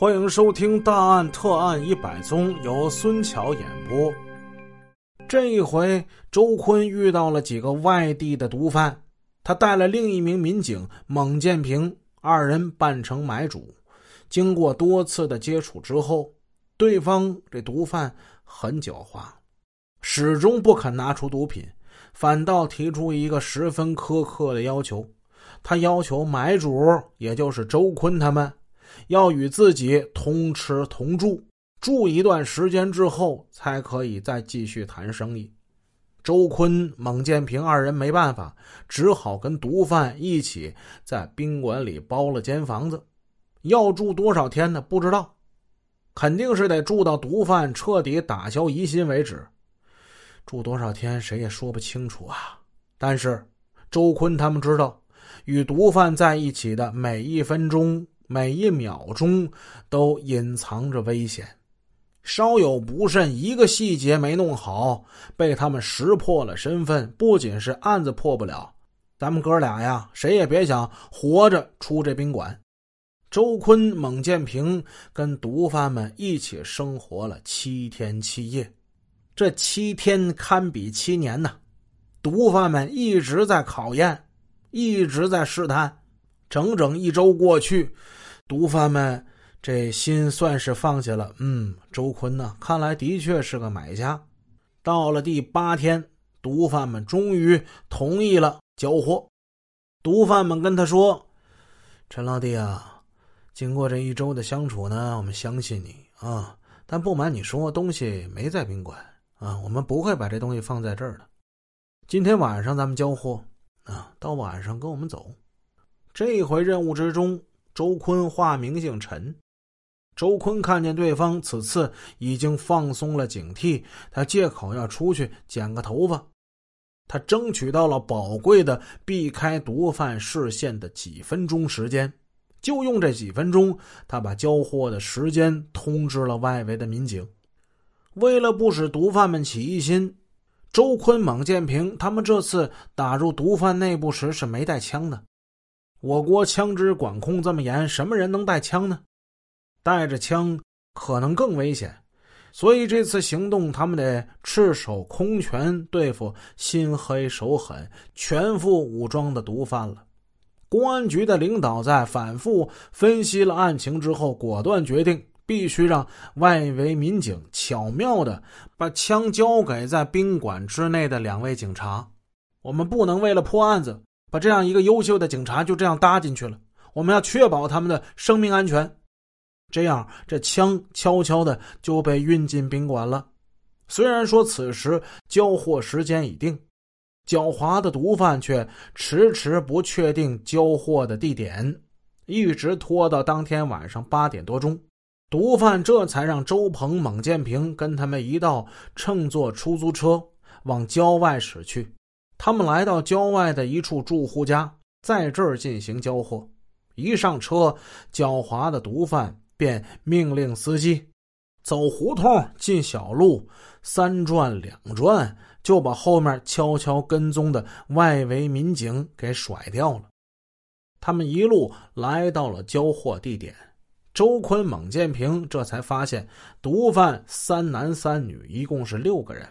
欢迎收听《大案特案一百宗》，由孙桥演播。这一回，周坤遇到了几个外地的毒贩，他带了另一名民警孟建平，二人扮成买主。经过多次的接触之后，对方这毒贩很狡猾，始终不肯拿出毒品，反倒提出一个十分苛刻的要求。他要求买主，也就是周坤他们。要与自己同吃同住，住一段时间之后，才可以再继续谈生意。周坤、孟建平二人没办法，只好跟毒贩一起在宾馆里包了间房子。要住多少天呢？不知道，肯定是得住到毒贩彻底打消疑心为止。住多少天，谁也说不清楚啊。但是周坤他们知道，与毒贩在一起的每一分钟。每一秒钟都隐藏着危险，稍有不慎，一个细节没弄好，被他们识破了身份，不仅是案子破不了，咱们哥俩呀，谁也别想活着出这宾馆。周坤、孟建平跟毒贩们一起生活了七天七夜，这七天堪比七年呐！毒贩们一直在考验，一直在试探，整整一周过去。毒贩们这心算是放下了。嗯，周坤呢，看来的确是个买家。到了第八天，毒贩们终于同意了交货。毒贩们跟他说：“陈老弟啊，经过这一周的相处呢，我们相信你啊。但不瞒你说，东西没在宾馆啊，我们不会把这东西放在这儿的。今天晚上咱们交货啊，到晚上跟我们走。这回任务之中。”周坤化名姓陈，周坤看见对方此次已经放松了警惕，他借口要出去剪个头发，他争取到了宝贵的避开毒贩视线的几分钟时间，就用这几分钟，他把交货的时间通知了外围的民警。为了不使毒贩们起疑心，周坤、蒙建平他们这次打入毒贩内部时是没带枪的。我国枪支管控这么严，什么人能带枪呢？带着枪可能更危险，所以这次行动他们得赤手空拳对付心黑手狠、全副武装的毒贩了。公安局的领导在反复分析了案情之后，果断决定必须让外围民警巧妙的把枪交给在宾馆之内的两位警察。我们不能为了破案子。把这样一个优秀的警察就这样搭进去了，我们要确保他们的生命安全。这样，这枪悄悄的就被运进宾馆了。虽然说此时交货时间已定，狡猾的毒贩却迟迟不确定交货的地点，一直拖到当天晚上八点多钟，毒贩这才让周鹏、孟建平跟他们一道乘坐出租车往郊外驶去。他们来到郊外的一处住户家，在这儿进行交货。一上车，狡猾的毒贩便命令司机走胡同、进小路，三转两转，就把后面悄悄跟踪的外围民警给甩掉了。他们一路来到了交货地点，周坤、蒙建平这才发现，毒贩三男三女，一共是六个人。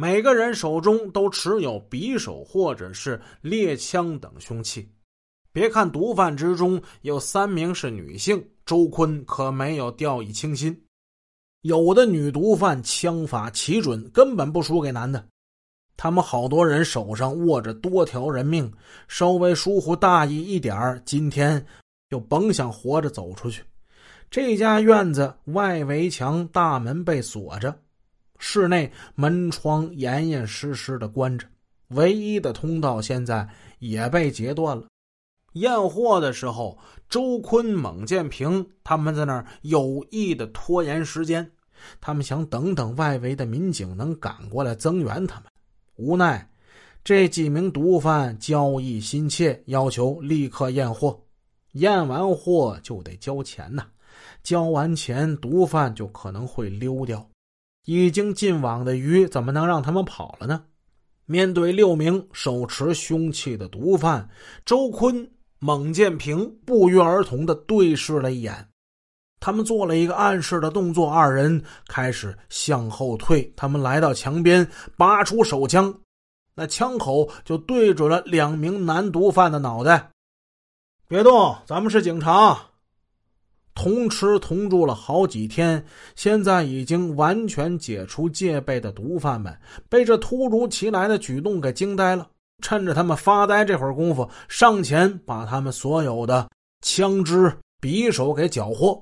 每个人手中都持有匕首或者是猎枪等凶器。别看毒贩之中有三名是女性，周坤可没有掉以轻心。有的女毒贩枪法奇准，根本不输给男的。他们好多人手上握着多条人命，稍微疏忽大意一点今天就甭想活着走出去。这家院子外围墙大门被锁着。室内门窗严严实实的关着，唯一的通道现在也被截断了。验货的时候，周坤、蒙建平他们在那儿有意的拖延时间，他们想等等外围的民警能赶过来增援他们。无奈，这几名毒贩交易心切，要求立刻验货。验完货就得交钱呐，交完钱，毒贩就可能会溜掉。已经进网的鱼怎么能让他们跑了呢？面对六名手持凶器的毒贩，周坤、孟建平不约而同的对视了一眼。他们做了一个暗示的动作，二人开始向后退。他们来到墙边，拔出手枪，那枪口就对准了两名男毒贩的脑袋。别动，咱们是警察。同吃同住了好几天，现在已经完全解除戒备的毒贩们，被这突如其来的举动给惊呆了。趁着他们发呆这会儿功夫，上前把他们所有的枪支、匕首给缴获。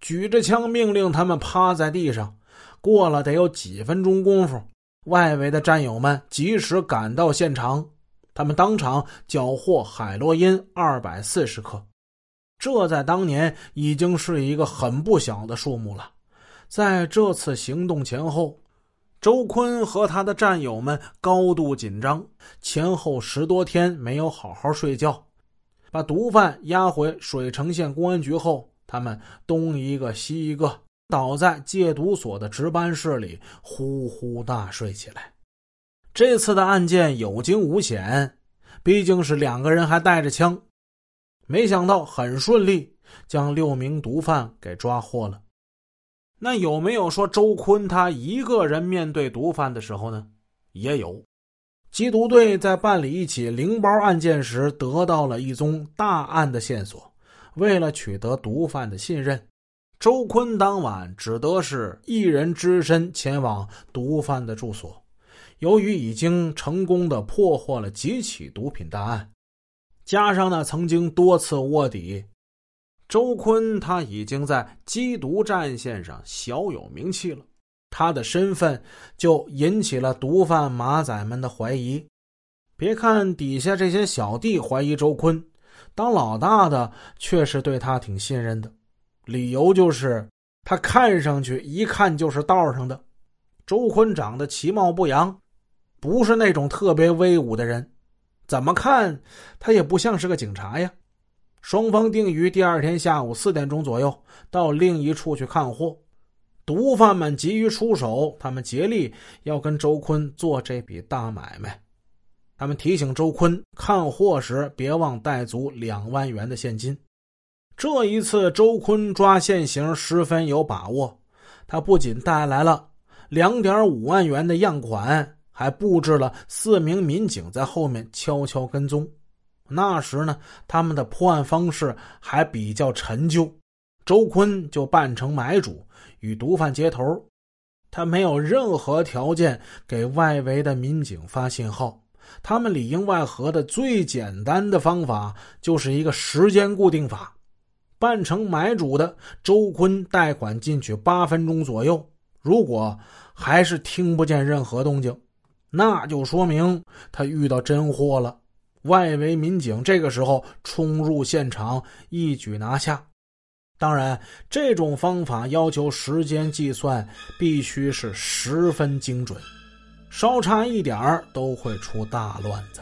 举着枪，命令他们趴在地上。过了得有几分钟功夫，外围的战友们及时赶到现场，他们当场缴获海洛因二百四十克。这在当年已经是一个很不小的数目了。在这次行动前后，周坤和他的战友们高度紧张，前后十多天没有好好睡觉。把毒贩押回水城县公安局后，他们东一个西一个，倒在戒毒所的值班室里呼呼大睡起来。这次的案件有惊无险，毕竟是两个人还带着枪。没想到很顺利，将六名毒贩给抓获了。那有没有说周坤他一个人面对毒贩的时候呢？也有。缉毒队在办理一起零包案件时，得到了一宗大案的线索。为了取得毒贩的信任，周坤当晚只得是一人只身前往毒贩的住所。由于已经成功的破获了几起毒品大案。加上呢，曾经多次卧底，周坤他已经在缉毒战线上小有名气了。他的身份就引起了毒贩马仔们的怀疑。别看底下这些小弟怀疑周坤，当老大的却是对他挺信任的。理由就是他看上去一看就是道上的。周坤长得其貌不扬，不是那种特别威武的人。怎么看他也不像是个警察呀！双方定于第二天下午四点钟左右到另一处去看货。毒贩们急于出手，他们竭力要跟周坤做这笔大买卖。他们提醒周坤看货时别忘带足两万元的现金。这一次，周坤抓现行十分有把握。他不仅带来了两点五万元的样款。还布置了四名民警在后面悄悄跟踪。那时呢，他们的破案方式还比较陈旧。周坤就扮成买主，与毒贩接头。他没有任何条件给外围的民警发信号。他们里应外合的最简单的方法就是一个时间固定法。扮成买主的周坤贷款进去八分钟左右，如果还是听不见任何动静。那就说明他遇到真货了。外围民警这个时候冲入现场，一举拿下。当然，这种方法要求时间计算必须是十分精准，稍差一点儿都会出大乱子。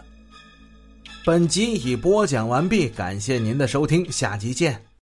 本集已播讲完毕，感谢您的收听，下集见。